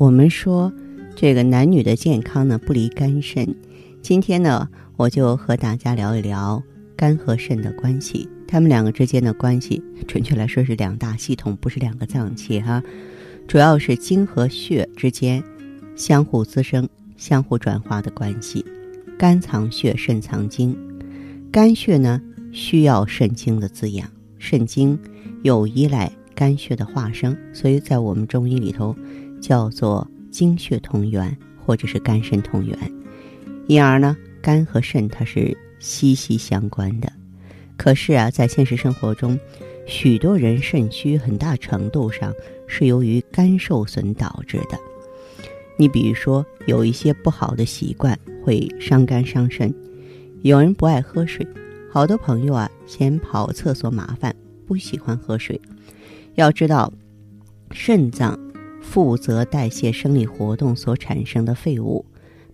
我们说，这个男女的健康呢不离肝肾。今天呢，我就和大家聊一聊肝和肾的关系。他们两个之间的关系，准确来说是两大系统，不是两个脏器哈。主要是精和血之间相互滋生、相互转化的关系。肝藏血，肾藏精。肝血呢需要肾精的滋养，肾精又依赖肝血的化生，所以在我们中医里头。叫做精血同源，或者是肝肾同源，因而呢，肝和肾它是息息相关的。可是啊，在现实生活中，许多人肾虚，很大程度上是由于肝受损导致的。你比如说，有一些不好的习惯会伤肝伤肾。有人不爱喝水，好多朋友啊嫌跑厕所麻烦，不喜欢喝水。要知道，肾脏。负责代谢生理活动所产生的废物，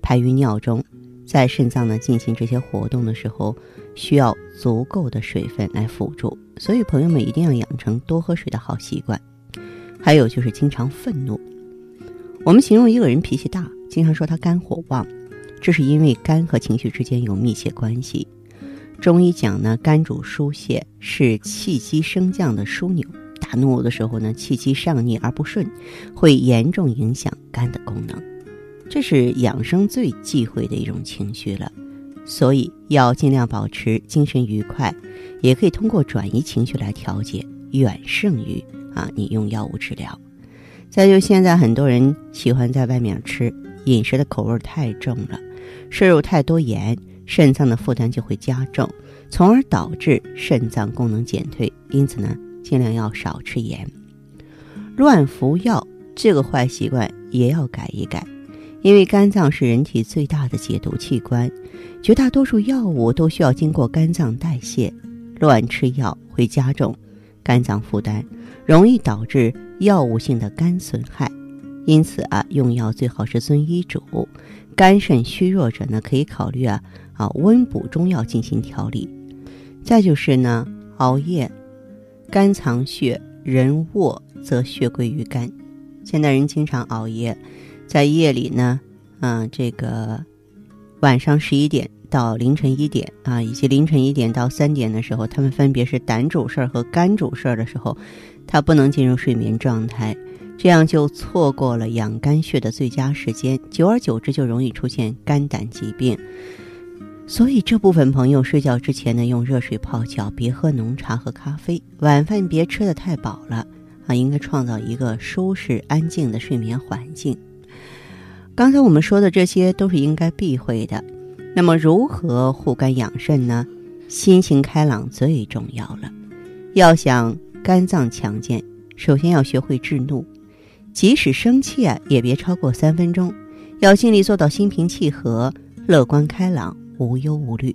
排于尿中。在肾脏呢进行这些活动的时候，需要足够的水分来辅助。所以，朋友们一定要养成多喝水的好习惯。还有就是经常愤怒。我们形容一个人脾气大，经常说他肝火旺，这是因为肝和情绪之间有密切关系。中医讲呢，肝主疏泄，是气机升降的枢纽。大怒的时候呢，气机上逆而不顺，会严重影响肝的功能，这是养生最忌讳的一种情绪了。所以要尽量保持精神愉快，也可以通过转移情绪来调节，远胜于啊你用药物治疗。再就现在很多人喜欢在外面吃，饮食的口味太重了，摄入太多盐，肾脏的负担就会加重，从而导致肾脏功能减退。因此呢。尽量要少吃盐，乱服药这个坏习惯也要改一改，因为肝脏是人体最大的解毒器官，绝大多数药物都需要经过肝脏代谢，乱吃药会加重肝脏负担，容易导致药物性的肝损害。因此啊，用药最好是遵医嘱。肝肾虚弱者呢，可以考虑啊啊温补中药进行调理。再就是呢，熬夜。肝藏血，人卧则血归于肝。现代人经常熬夜，在夜里呢，啊，这个晚上十一点到凌晨一点啊，以及凌晨一点到三点的时候，他们分别是胆主事儿和肝主事儿的时候，他不能进入睡眠状态，这样就错过了养肝血的最佳时间，久而久之就容易出现肝胆疾病。所以这部分朋友睡觉之前呢，用热水泡脚，别喝浓茶和咖啡，晚饭别吃的太饱了啊，应该创造一个舒适安静的睡眠环境。刚才我们说的这些都是应该避讳的。那么如何护肝养肾呢？心情开朗最重要了。要想肝脏强健，首先要学会制怒，即使生气啊，也别超过三分钟，要尽力做到心平气和、乐观开朗。无忧无虑，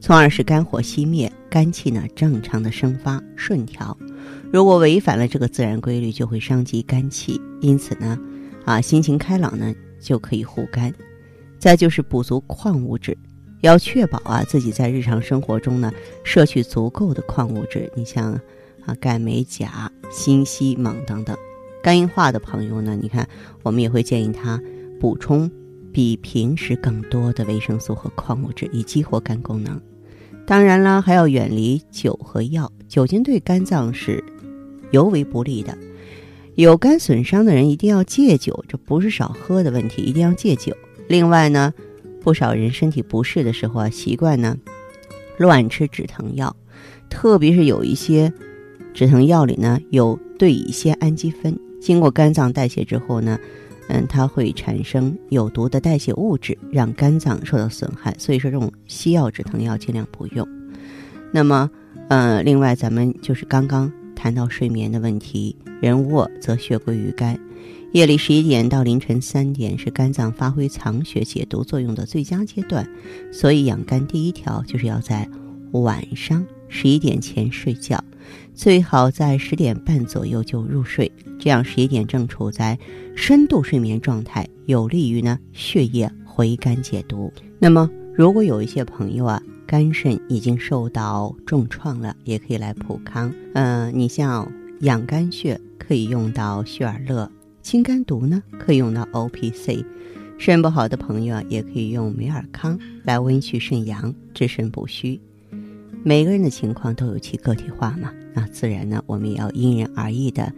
从而使肝火熄灭，肝气呢正常的生发顺调。如果违反了这个自然规律，就会伤及肝气。因此呢，啊，心情开朗呢就可以护肝。再就是补足矿物质，要确保啊自己在日常生活中呢摄取足够的矿物质。你像啊钙、镁、钾、锌、硒、锰等等。肝硬化的朋友呢，你看我们也会建议他补充。比平时更多的维生素和矿物质，以激活肝功能。当然了，还要远离酒和药，酒精对肝脏是尤为不利的。有肝损伤的人一定要戒酒，这不是少喝的问题，一定要戒酒。另外呢，不少人身体不适的时候啊，习惯呢乱吃止疼药，特别是有一些止疼药里呢有对乙酰氨基酚，经过肝脏代谢之后呢。嗯，它会产生有毒的代谢物质，让肝脏受到损害。所以说，这种西药止疼药尽量不用。那么，呃，另外咱们就是刚刚谈到睡眠的问题，人卧则血归于肝，夜里十一点到凌晨三点是肝脏发挥藏血解毒作用的最佳阶段，所以养肝第一条就是要在晚上十一点前睡觉，最好在十点半左右就入睡，这样十一点正处在深度睡眠状态，有利于呢血液回肝解毒。那么，如果有一些朋友啊，肝肾已经受到重创了，也可以来普康。嗯，你像养肝血可以用到血尔乐。清肝毒呢，可以用到 O P C，肾不好的朋友啊，也可以用美尔康来温煦肾阳、治肾补虚。每个人的情况都有其个体化嘛，那自然呢，我们也要因人而异的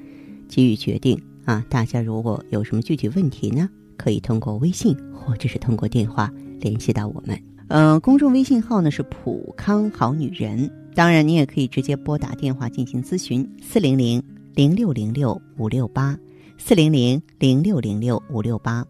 给予决定啊。大家如果有什么具体问题呢，可以通过微信或者是通过电话联系到我们。嗯，公众微信号呢是普康好女人，当然你也可以直接拨打电话进行咨询：四零零零六零六五六八。四零零零六零六五六八。